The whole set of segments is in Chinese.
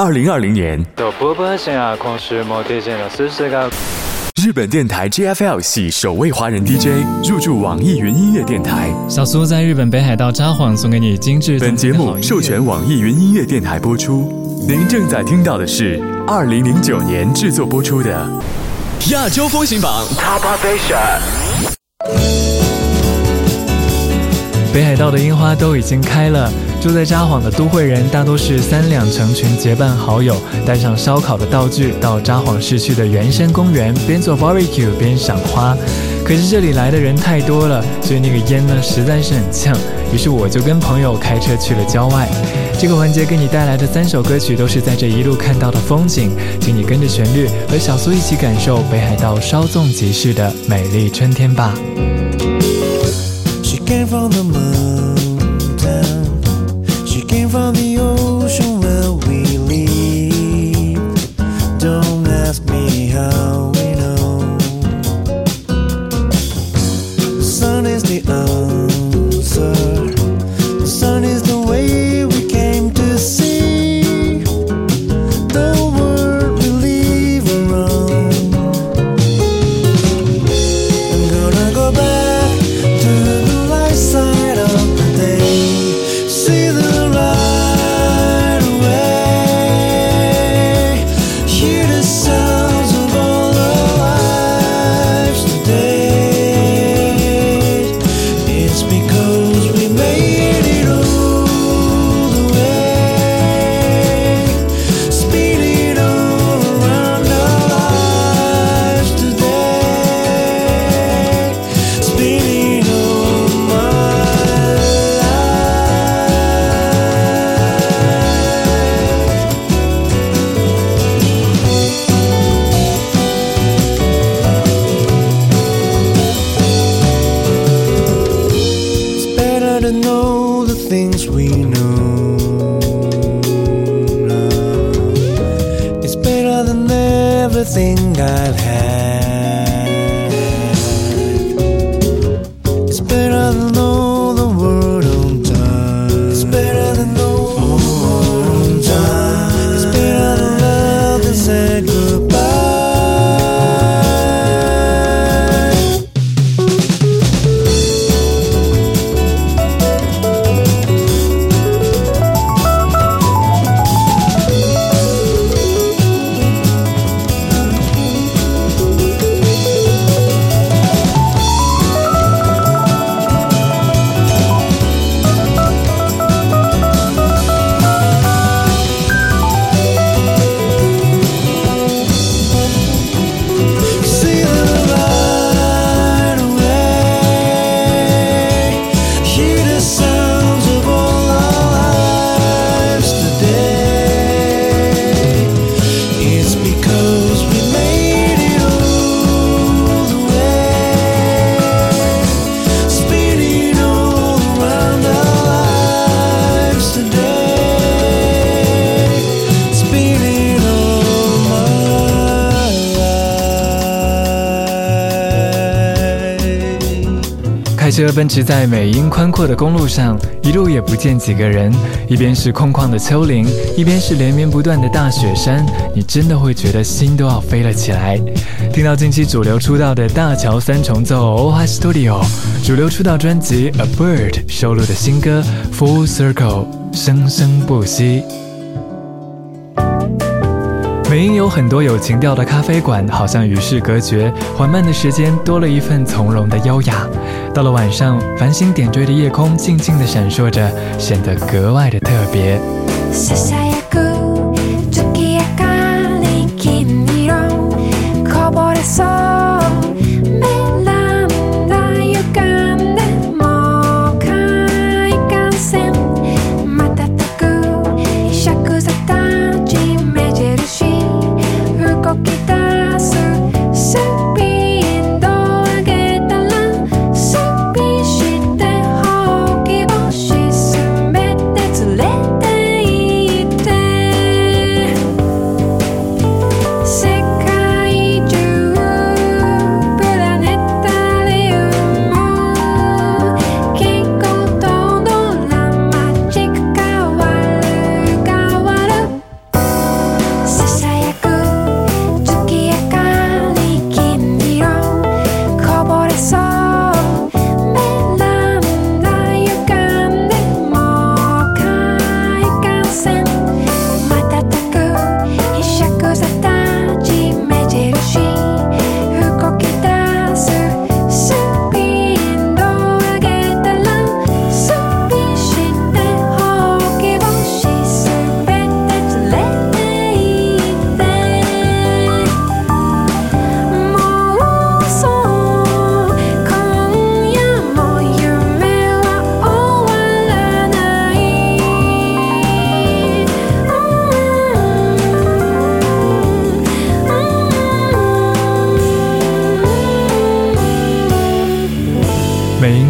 二零二零年，日本电台 JFL 系首位华人 DJ 入驻网易云音乐电台。小苏在日本北海道札幌送给你精致。本节目授权网易云音乐电台播出。您正在听到的是二零零九年制作播出的亚洲风行榜 Top Asia。北海道的樱花都已经开了。住在札幌的都会人大多是三两成群结伴好友，带上烧烤的道具，到札幌市区的原生公园边做 barbecue 边赏花。可是这里来的人太多了，所以那个烟呢实在是很呛。于是我就跟朋友开车去了郊外。这个环节给你带来的三首歌曲都是在这一路看到的风景，请你跟着旋律和小苏一起感受北海道稍纵即逝的美丽春天吧。She came from the moon. came from the old things we 开车奔驰在美英宽阔的公路上，一路也不见几个人，一边是空旷的丘陵，一边是连绵不断的大雪山，你真的会觉得心都要飞了起来。听到近期主流出道的大桥三重奏 OHA Studio 主流出道专辑 A Bird 收录的新歌 Full Circle 生生不息。美英有很多有情调的咖啡馆，好像与世隔绝，缓慢的时间多了一份从容的优雅。到了晚上，繁星点缀的夜空静静地闪烁着，显得格外的特别。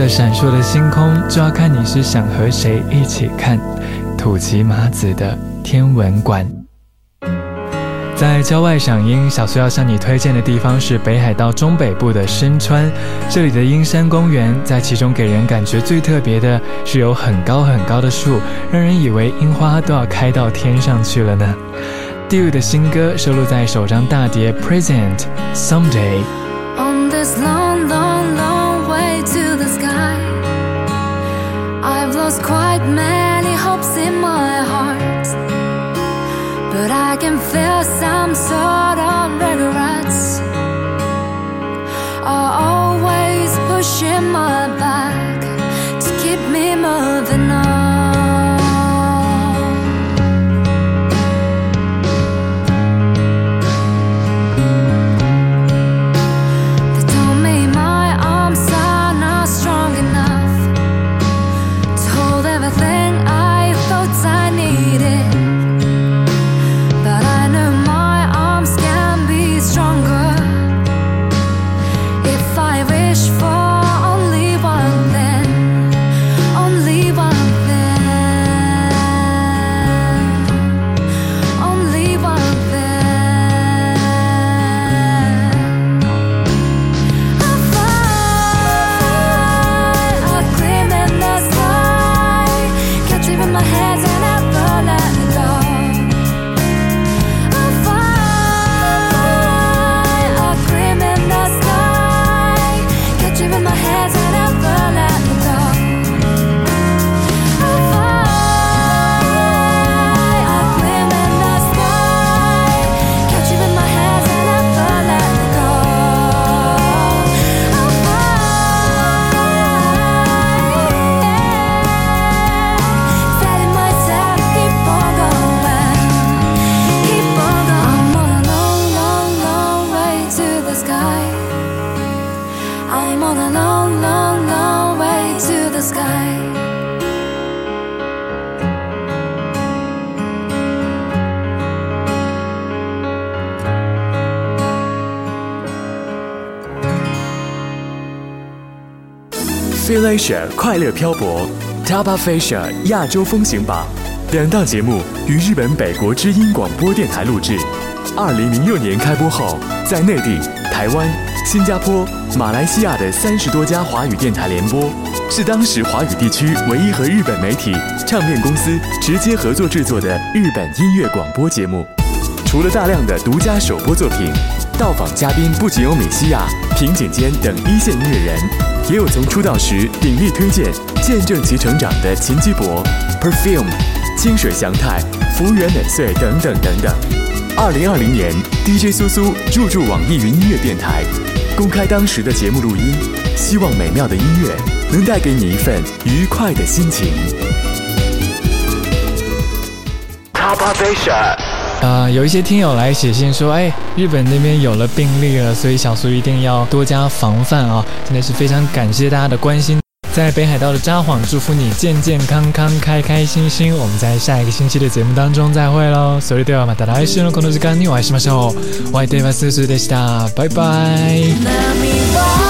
的闪烁的星空，就要看你是想和谁一起看。土岐麻子的天文馆。在郊外赏樱，小苏要向你推荐的地方是北海道中北部的深川。这里的樱山公园，在其中给人感觉最特别的是有很高很高的树，让人以为樱花都要开到天上去了呢。Dew 的新歌收录在首张大碟《Present Someday》。I can feel some sort of regrets. Are always pushing my I'm on a long, long, long way to the sky. Felicia 快乐漂泊，Taba Fascia 亚洲风行榜，两档节目于日本北国之音广播电台录制。二零零六年开播后，在内地、台湾、新加坡、马来西亚的三十多家华语电台联播，是当时华语地区唯一和日本媒体、唱片公司直接合作制作的日本音乐广播节目。除了大量的独家首播作品，到访嘉宾不仅有米西亚、平井坚等一线音乐人，也有从出道时鼎力推荐、见证其成长的秦基博、Perfume、清水祥太、福原美穗等等等等。二零二零年，DJ 苏苏入驻网易云音乐电台，公开当时的节目录音，希望美妙的音乐能带给你一份愉快的心情。Top Station。啊、有一些听友来写信说，哎，日本那边有了病例了，所以小苏一定要多加防范啊！真的是非常感谢大家的关心。在北海道的札幌，祝福你健健康康、开开心心。我们在下一个星期的节目当中再会喽。それではまた来週のこの時間にお会いしましょう。お相手はスースーでした。バイバイ。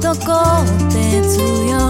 男って強い